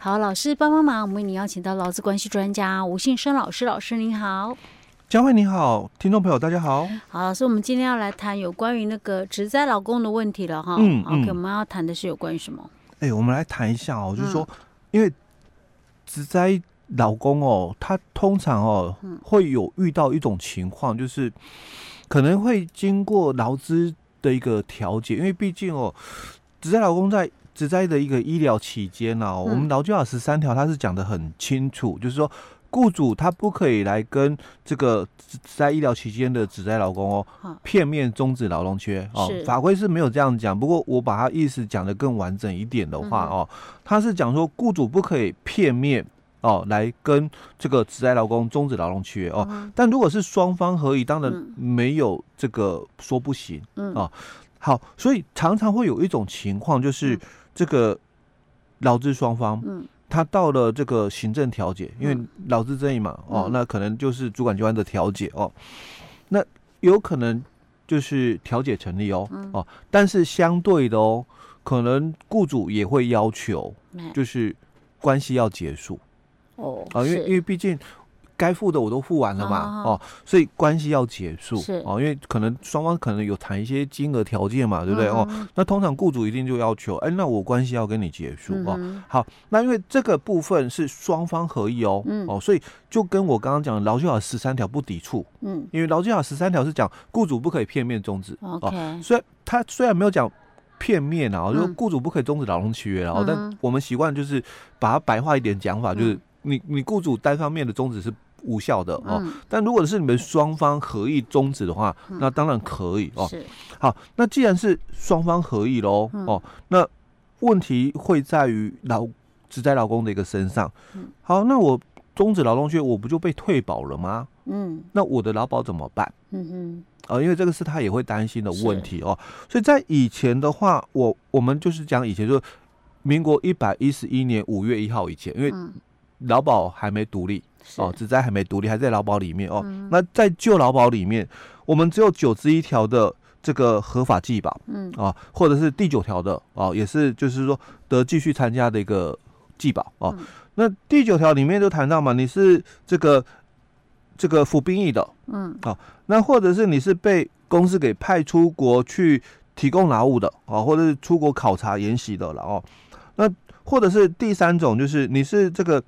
好，老师帮帮忙，我们为你邀请到劳资关系专家吴信生老师，老师您好。佳慧你好，听众朋友大家好。好，老师，我们今天要来谈有关于那个职灾老公的问题了哈。嗯，嗯，OK，我们要谈的是有关于什么？哎、欸，我们来谈一下哦，就是说，嗯、因为职灾老公哦，他通常哦、嗯、会有遇到一种情况，就是可能会经过劳资的一个调解，因为毕竟哦，职灾老公在职灾的一个医疗期间呢、啊，嗯、我们劳基法十三条它是讲的很清楚，就是说。雇主他不可以来跟这个在医疗期间的职灾劳工哦，片面终止劳动契约哦，法规是没有这样讲。不过我把它意思讲得更完整一点的话哦，他是讲说雇主不可以片面哦来跟这个职灾劳工终止劳动契约哦。但如果是双方合意，当然没有这个说不行哦。好，所以常常会有一种情况，就是这个劳资双方他到了这个行政调解，因为劳资争议嘛，嗯、哦，那可能就是主管机关的调解哦，那有可能就是调解成立哦，嗯、哦，但是相对的哦，可能雇主也会要求，就是关系要结束。哦，啊，因为因为毕竟。该付的我都付完了嘛，哦，所以关系要结束是。哦，因为可能双方可能有谈一些金额条件嘛，对不对？哦？那通常雇主一定就要求，哎，那我关系要跟你结束哦。好，那因为这个部分是双方合意哦，哦，所以就跟我刚刚讲的劳基法十三条不抵触，嗯，因为劳基法十三条是讲雇主不可以片面终止哦，虽然他虽然没有讲片面啊，就是雇主不可以终止劳动契约啊，但我们习惯就是把它白话一点讲法，就是你你雇主单方面的终止是。无效的哦，但如果是你们双方合意终止的话，那当然可以哦。是，好，那既然是双方合意喽哦，那问题会在于老只在老公的一个身上。好，那我终止劳动契约，我不就被退保了吗？嗯，那我的劳保怎么办？嗯嗯，啊，因为这个是他也会担心的问题哦。所以在以前的话，我我们就是讲以前，就是民国一百一十一年五月一号以前，因为劳保还没独立。哦，职灾还没独立，还在劳保里面哦。嗯、那在旧劳保里面，我们只有九十一条的这个合法继保，嗯啊，或者是第九条的哦，也是就是说得继续参加的一个继保哦。嗯、那第九条里面就谈到嘛，你是这个这个服兵役的，嗯啊，那或者是你是被公司给派出国去提供劳务的啊，或者是出国考察研习的了哦。那或者是第三种，就是你是这个。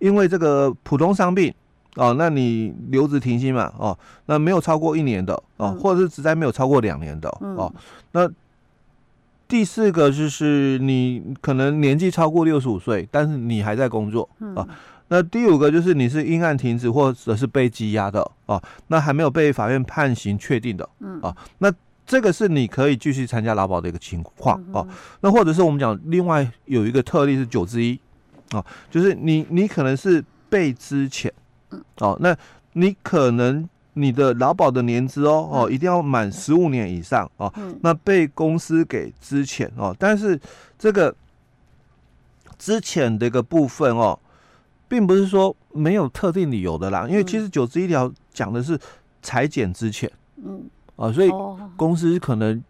因为这个普通伤病哦，那你留职停薪嘛哦，那没有超过一年的哦，或者是职灾没有超过两年的哦。那第四个就是你可能年纪超过六十五岁，但是你还在工作啊。那第五个就是你是因案停止或者是被羁押的啊，那还没有被法院判刑确定的啊。那这个是你可以继续参加劳保的一个情况哦。那或者是我们讲另外有一个特例是九之一。哦，就是你，你可能是被支遣，哦，那你可能你的劳保的年资哦，哦，一定要满十五年以上哦，那被公司给支遣哦，但是这个支遣的一个部分哦，并不是说没有特定理由的啦，因为其实九之一条讲的是裁减之遣，嗯，啊，所以公司可能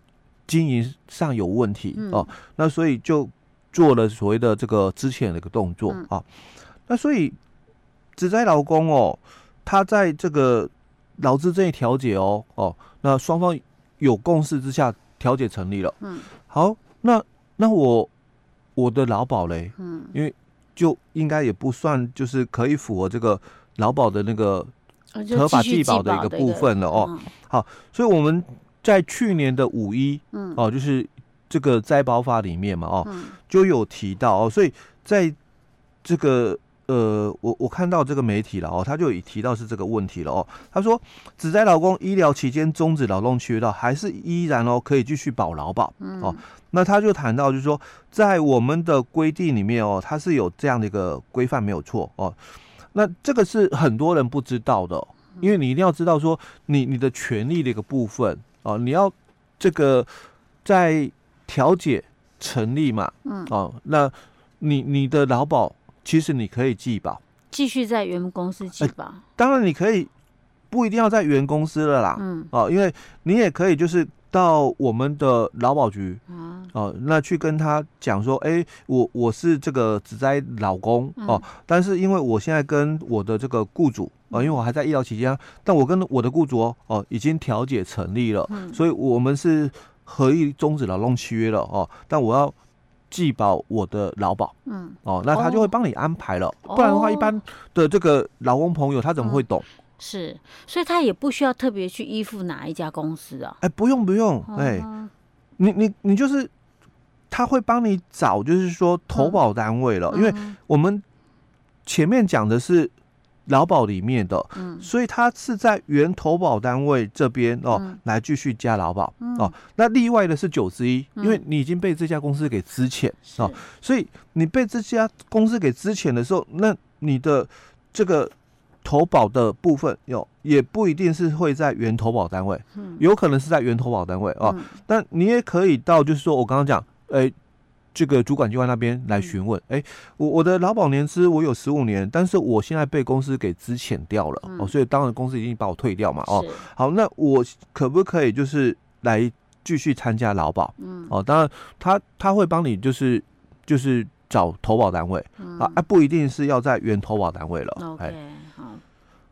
经营上有问题哦，那所以就。做了所谓的这个之前的一个动作啊，那所以只在劳工哦，他在这个劳资争议调解哦哦，那双方有共识之下调解成立了。嗯，好，那那我我的劳保嘞，嗯，因为就应该也不算就是可以符合这个劳保的那个合法继保的一个部分了哦。好，所以我们在去年的五一，嗯，哦，就是。这个灾保法里面嘛，哦，就有提到哦，所以在这个呃，我我看到这个媒体了哦，他就已提到是这个问题了哦。他说，只在劳工医疗期间终止劳动契约到，还是依然哦可以继续保劳保哦。那他就谈到就是说，在我们的规定里面哦，它是有这样的一个规范没有错哦。那这个是很多人不知道的，因为你一定要知道说你你的权利的一个部分啊，你要这个在。调解成立嘛？嗯，哦，那你你的劳保其实你可以继保，继续在原公司继保。当然你可以不一定要在原公司了啦。嗯，哦，因为你也可以就是到我们的劳保局啊，哦，那去跟他讲说，哎，我我是这个只在老公哦，但是因为我现在跟我的这个雇主啊，因为我还在医疗期间，但我跟我的雇主哦哦已经调解成立了，所以我们是合意终止劳动契约了哦，但我要继保我的劳保，嗯，哦，那他就会帮你安排了，不然的话，一般的这个劳工朋友他怎么会懂？是，所以他也不需要特别去依附哪一家公司啊？哎，不用不用，哎，你你你就是他会帮你找，就是说投保单位了，因为我们前面讲的是劳保里面的，嗯，所以他是在原投保单位这边哦来继续加劳保哦。那例外的是九之一，因为你已经被这家公司给资遣哦，所以你被这家公司给资遣的时候，那你的这个。投保的部分有，也不一定是会在原投保单位，有可能是在原投保单位哦。但你也可以到，就是说我刚刚讲，哎，这个主管机关那边来询问，哎，我我的劳保年资我有十五年，但是我现在被公司给资遣掉了哦，所以当然公司已经把我退掉嘛哦。好，那我可不可以就是来继续参加劳保？嗯，哦，当然他他会帮你就是就是找投保单位啊，啊不一定是要在原投保单位了。OK。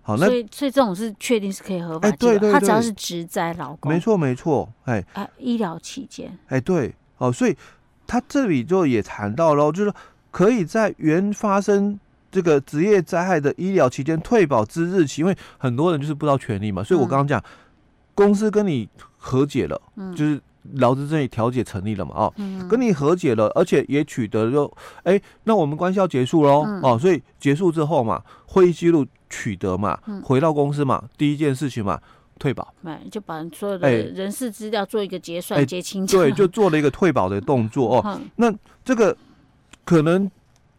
好，那所以所以这种是确定是可以合法，对对，他只要是职灾劳工，没错没错，哎，啊，医疗期间，哎，对，哦，所以他这里就也谈到了，就是可以在原发生这个职业灾害的医疗期间退保之日起，因为很多人就是不知道权利嘛，所以我刚刚讲，公司跟你和解了，嗯，就是。劳资争议调解成立了嘛？哦，跟你和解了，而且也取得了，哎，那我们关系要结束喽，哦，所以结束之后嘛，会议记录取得嘛，回到公司嘛，第一件事情嘛，退保，对，就把所有的人事资料做一个结算、结清账，对，就做了一个退保的动作哦。那这个可能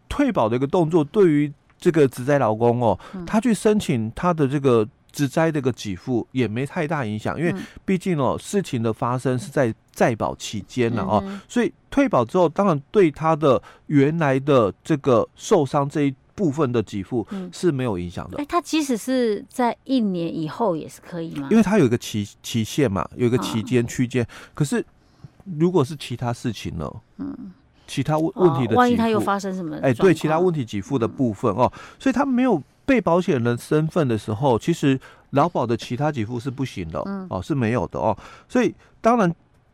退保的一个动作，对于这个职灾劳工哦，他去申请他的这个。职灾这个给付也没太大影响，因为毕竟哦，事情的发生是在在保期间了哦，所以退保之后，当然对他的原来的这个受伤这一部分的给付是没有影响的。哎，它即使是在一年以后也是可以吗？因为它有一个期期限嘛，有一个期间区间。可是如果是其他事情呢？嗯，其他问问题的，万一他又发生什么？哎，对，其他问题给付的部分哦，所以他没有。被保险人身份的时候，其实劳保的其他给付是不行的，嗯、哦，是没有的哦。所以当然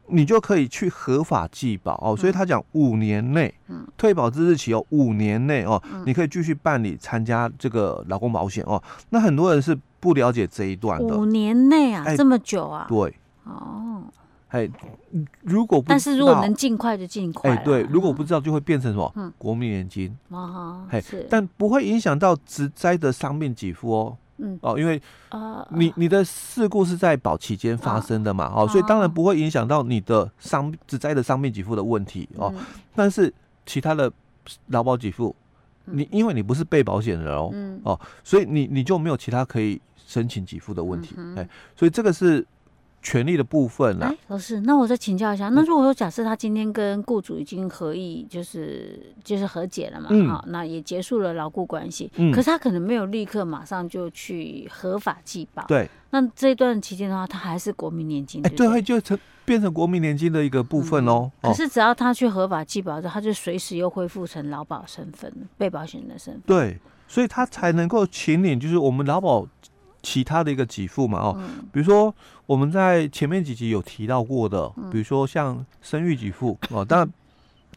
你就可以去合法寄保哦。所以他讲五年内，嗯，退保之日起哦，五年内哦，嗯、你可以继续办理参加这个劳工保险哦。那很多人是不了解这一段的，五年内啊，欸、这么久啊？对，哦。哎，如果不但是如果能尽快就尽快。哎，对，如果不知道就会变成什么？嗯，国民年金。哦，哎，是，但不会影响到职灾的伤病给付哦。嗯，哦，因为啊，你你的事故是在保期间发生的嘛，哦，所以当然不会影响到你的伤只灾的伤病给付的问题哦。但是其他的劳保给付，你因为你不是被保险人哦，哦，所以你你就没有其他可以申请给付的问题。哎，所以这个是。权利的部分呢？哎，老师，那我再请教一下，那如果说假设他今天跟雇主已经合意，就是就是和解了嘛，好、嗯，那也结束了劳雇关系，嗯、可是他可能没有立刻马上就去合法寄保，对，那这一段期间的话，他还是国民年金，哎，对，会就成变成国民年金的一个部分喽。嗯、可是只要他去合法寄保之后，他就随时又恢复成劳保身份，被保险人的身份，对，所以他才能够请领，就是我们劳保。其他的一个给付嘛，哦，比如说我们在前面几集有提到过的，比如说像生育给付哦，当然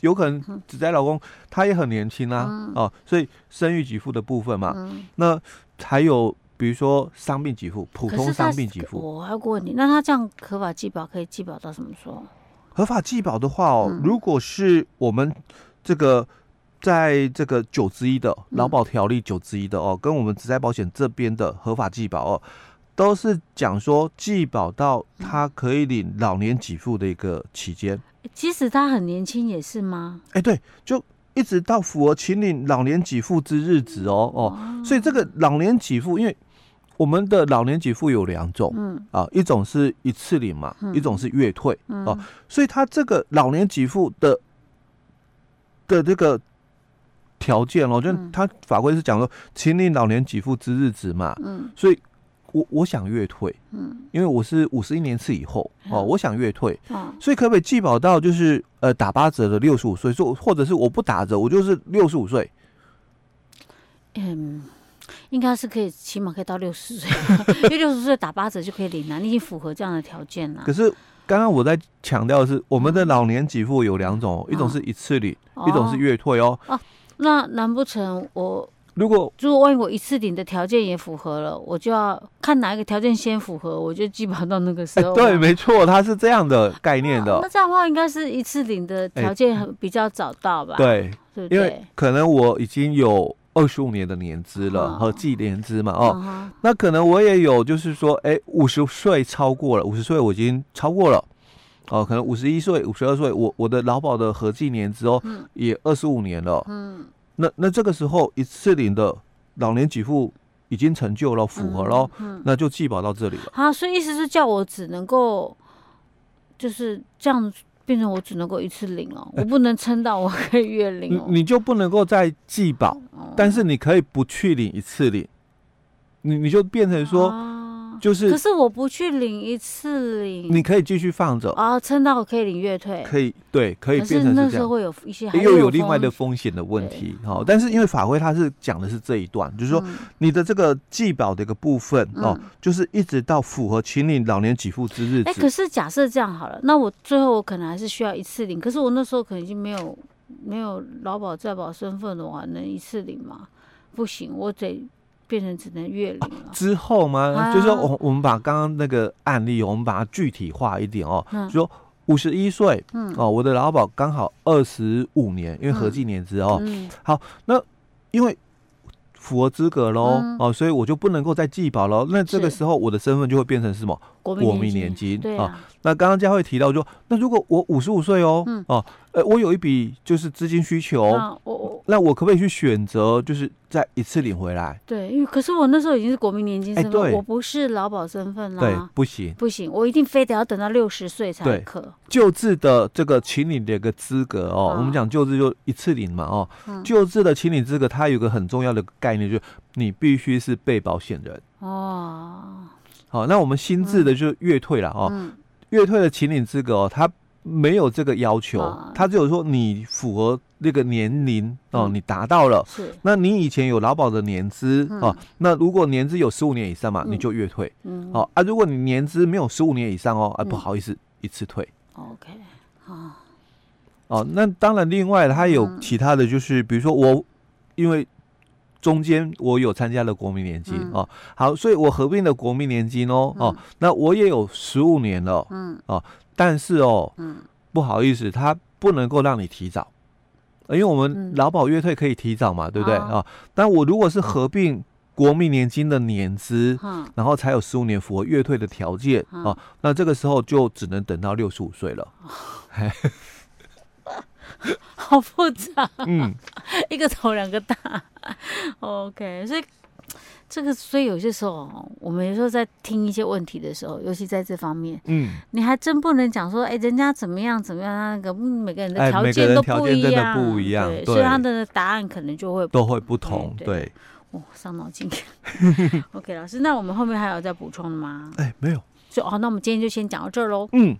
有可能只在老公他也很年轻啊，哦，所以生育给付的部分嘛，那还有比如说伤病给付，普通伤病给付。我还有个问题，那他这样合法计保可以计保到什么时候？合法计保的话哦，如果是我们这个。在这个九之一的劳保条例九之一的哦，跟我们职灾保险这边的合法计保哦，都是讲说计保到他可以领老年给付的一个期间。即使他很年轻也是吗？哎，对，就一直到符合请领老年给付之日子哦哦，所以这个老年给付，因为我们的老年给付有两种，嗯啊，一种是一次领嘛，一种是月退哦，所以他这个老年给付的的这个。条件哦，就他法规是讲说，请你老年给付之日子嘛，嗯，所以我我想月退，嗯，因为我是五十一年次以后哦，我想月退，哦，所以可不可以既保到就是呃打八折的六十五岁，说或者是我不打折，我就是六十五岁？嗯，应该是可以，起码可以到六十岁，因为六十岁打八折就可以领了，你已经符合这样的条件了。可是刚刚我在强调的是，我们的老年给付有两种，一种是一次领，一种是月退哦。哦，那难不成我？如果如果万一我一次领的条件也符合了，我就要看哪一个条件先符合，我就基本上到那个时候。欸、对，没错，它是这样的概念的。啊、那这样的话，应该是一次领的条件比较早到吧？欸、对，因为可能我已经有二十五年的年资了，和计年资嘛，哦，哦那可能我也有，就是说，哎、欸，五十岁超过了，五十岁我已经超过了，哦，可能五十一岁、五十二岁，我我的劳保的合计年资哦，嗯、也二十五年了，嗯。那那这个时候一次领的老年给付已经成就了，符合了，那就计保到这里了。啊，所以意思是叫我只能够就是这样变成我只能够一次领哦，欸、我不能撑到我可以月领、哦你，你就不能够再计保，哦、但是你可以不去领一次领，你你就变成说。啊就是，可是我不去领一次领，你可以继续放着啊，撑到我可以领月退，可以对，可以变成是这样。那时候会有一些，又有另外的风险的问题。哈，但是因为法规它是讲的是这一段，就是说你的这个计保的一个部分哦，就是一直到符合请领老年给付之日。哎，可是假设这样好了，那我最后我可能还是需要一次领，可是我那时候可能已经没有没有劳保在保身份的话，能一次领吗？不行，我得。变成只能月领了、啊、之后吗？啊、就是说，我我们把刚刚那个案例，我们把它具体化一点哦。嗯、就说五十一岁，嗯，哦，我的劳保刚好二十五年，因为合计年资哦。嗯、好，那因为符合资格喽，嗯、哦，所以我就不能够再计保喽。那这个时候，我的身份就会变成什么？国民年金。对啊。那刚刚佳慧提到说，那如果我五十五岁哦，嗯、哦，呃，我有一笔就是资金需求，我那我可不可以去选择，就是再一次领回来？对，因为可是我那时候已经是国民年金身份，我不是劳保身份啦，对，不行，不行，我一定非得要等到六十岁才可。救治的这个请领的一个资格哦，啊、我们讲救治就一次领嘛哦，旧制、嗯、的请领资格它有个很重要的概念，就是你必须是被保险人。哦。好，那我们新制的就月退了哦。嗯。嗯月退的请领资格哦，他没有这个要求，他、啊、只有说你符合那个年龄哦，嗯、你达到了，是，那你以前有劳保的年资、嗯、哦，那如果年资有十五年以上嘛，嗯、你就月退，嗯，好啊，如果你年资没有十五年以上哦，啊，不好意思，嗯、一次退，OK，好，哦，那当然，另外他有其他的就是，嗯、比如说我因为。中间我有参加了国民年金、嗯、哦，好，所以我合并了国民年金哦、嗯、哦，那我也有十五年了，嗯。哦，但是哦，嗯，不好意思，他不能够让你提早，因为我们劳保月退可以提早嘛，嗯、对不对？啊、哦？但我如果是合并国民年金的年资，嗯，然后才有十五年符合月退的条件、嗯、哦，那这个时候就只能等到六十五岁了。嗯 好复杂，嗯，一个头两个大，OK，所以这个，所以有些时候，我们有时候在听一些问题的时候，尤其在这方面，嗯，你还真不能讲说，哎，人家怎么样怎么样，那个每个人的条件都不一样，不一样，对，所以他的答案可能就会都会不同，对，哦，伤脑筋。OK，老师，那我们后面还有再补充的吗？哎，没有，就哦，那我们今天就先讲到这儿喽。嗯。